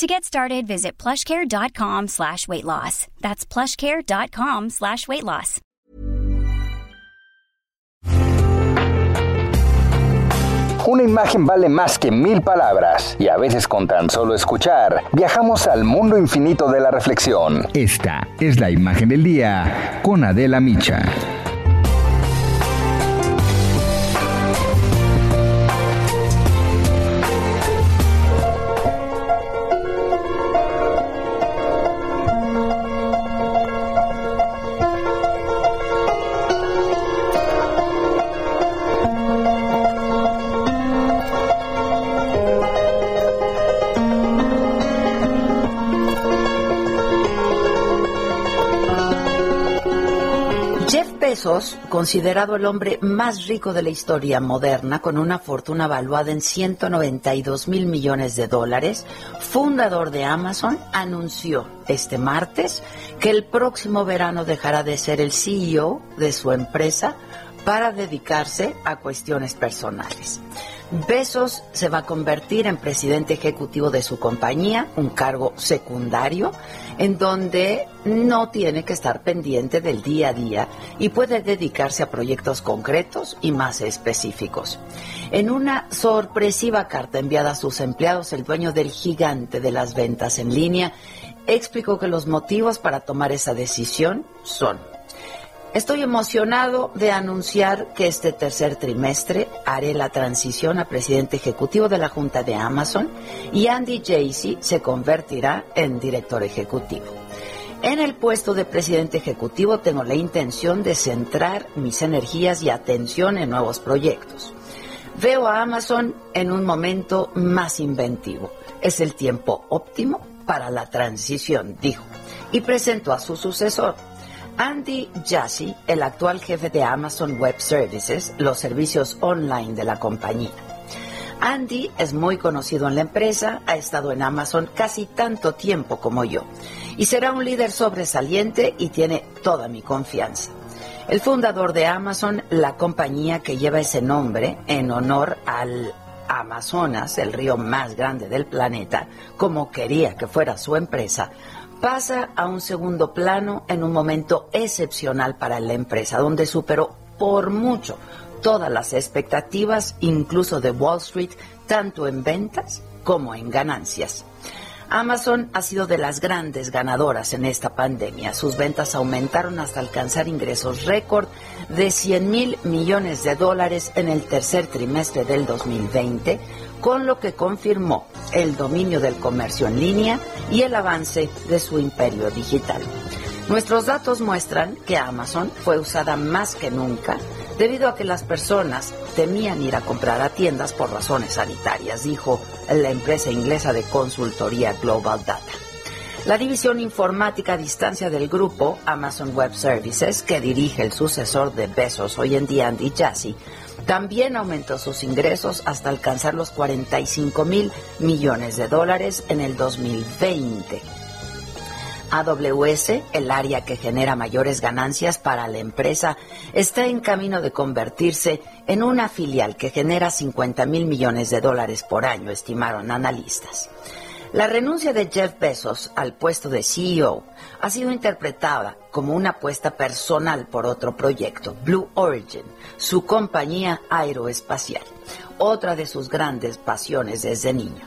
To get started, visit plushcare.com slash weight loss. That's plushcare.com slash weight loss. Una imagen vale más que mil palabras y a veces con tan solo escuchar viajamos al mundo infinito de la reflexión. Esta es la imagen del día con Adela Micha. Considerado el hombre más rico de la historia moderna, con una fortuna valuada en 192 mil millones de dólares, fundador de Amazon, anunció este martes que el próximo verano dejará de ser el CEO de su empresa para dedicarse a cuestiones personales. Besos se va a convertir en presidente ejecutivo de su compañía, un cargo secundario, en donde no tiene que estar pendiente del día a día y puede dedicarse a proyectos concretos y más específicos. En una sorpresiva carta enviada a sus empleados, el dueño del gigante de las ventas en línea explicó que los motivos para tomar esa decisión son Estoy emocionado de anunciar que este tercer trimestre haré la transición a presidente ejecutivo de la Junta de Amazon y Andy Jassy se convertirá en director ejecutivo. En el puesto de presidente ejecutivo tengo la intención de centrar mis energías y atención en nuevos proyectos. Veo a Amazon en un momento más inventivo. Es el tiempo óptimo para la transición, dijo, y presentó a su sucesor, Andy Jassy, el actual jefe de Amazon Web Services, los servicios online de la compañía. Andy es muy conocido en la empresa, ha estado en Amazon casi tanto tiempo como yo y será un líder sobresaliente y tiene toda mi confianza. El fundador de Amazon, la compañía que lleva ese nombre en honor al Amazonas, el río más grande del planeta, como quería que fuera su empresa, pasa a un segundo plano en un momento excepcional para la empresa, donde superó por mucho todas las expectativas, incluso de Wall Street, tanto en ventas como en ganancias. Amazon ha sido de las grandes ganadoras en esta pandemia. Sus ventas aumentaron hasta alcanzar ingresos récord de 100 mil millones de dólares en el tercer trimestre del 2020, con lo que confirmó el dominio del comercio en línea y el avance de su imperio digital. Nuestros datos muestran que Amazon fue usada más que nunca debido a que las personas temían ir a comprar a tiendas por razones sanitarias, dijo la empresa inglesa de consultoría Global Data. La división informática a distancia del grupo Amazon Web Services, que dirige el sucesor de Bezos hoy en día, Andy Jassy, también aumentó sus ingresos hasta alcanzar los 45 mil millones de dólares en el 2020 AWS, el área que genera mayores ganancias para la empresa, está en camino de convertirse en una filial que genera 50 mil millones de dólares por año, estimaron analistas. La renuncia de Jeff Bezos al puesto de CEO ha sido interpretada como una apuesta personal por otro proyecto, Blue Origin, su compañía aeroespacial, otra de sus grandes pasiones desde niño.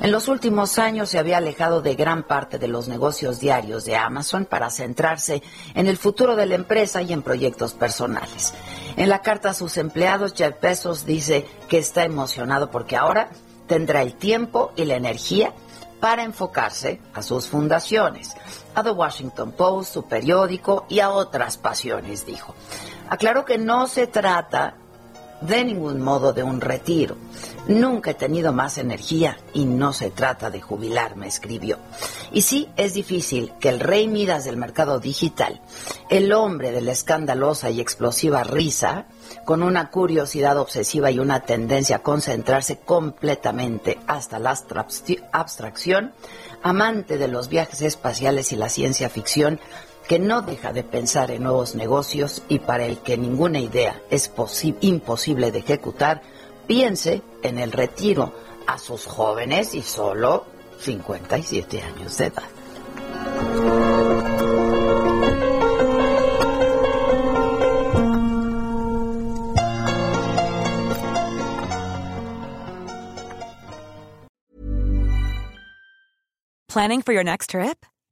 En los últimos años se había alejado de gran parte de los negocios diarios de Amazon para centrarse en el futuro de la empresa y en proyectos personales. En la carta a sus empleados, Jeff Bezos dice que está emocionado porque ahora tendrá el tiempo y la energía para enfocarse a sus fundaciones, a The Washington Post, su periódico y a otras pasiones, dijo. Aclaró que no se trata de ningún modo de un retiro. Nunca he tenido más energía y no se trata de jubilarme, escribió. Y sí, es difícil que el rey Midas del mercado digital, el hombre de la escandalosa y explosiva risa, con una curiosidad obsesiva y una tendencia a concentrarse completamente hasta la abstracción, amante de los viajes espaciales y la ciencia ficción, que no deja de pensar en nuevos negocios y para el que ninguna idea es imposible de ejecutar, piense en el retiro a sus jóvenes y solo 57 años de edad. Planning for your next trip?